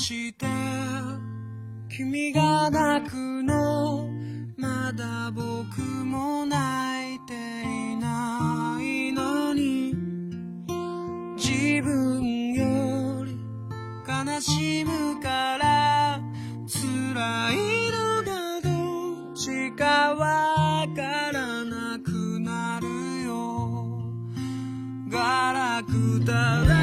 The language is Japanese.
して君が泣くのまだ僕も泣いていないのに。自分より悲しむから辛いのがどっちかわからなくなるよ。ガラクタだ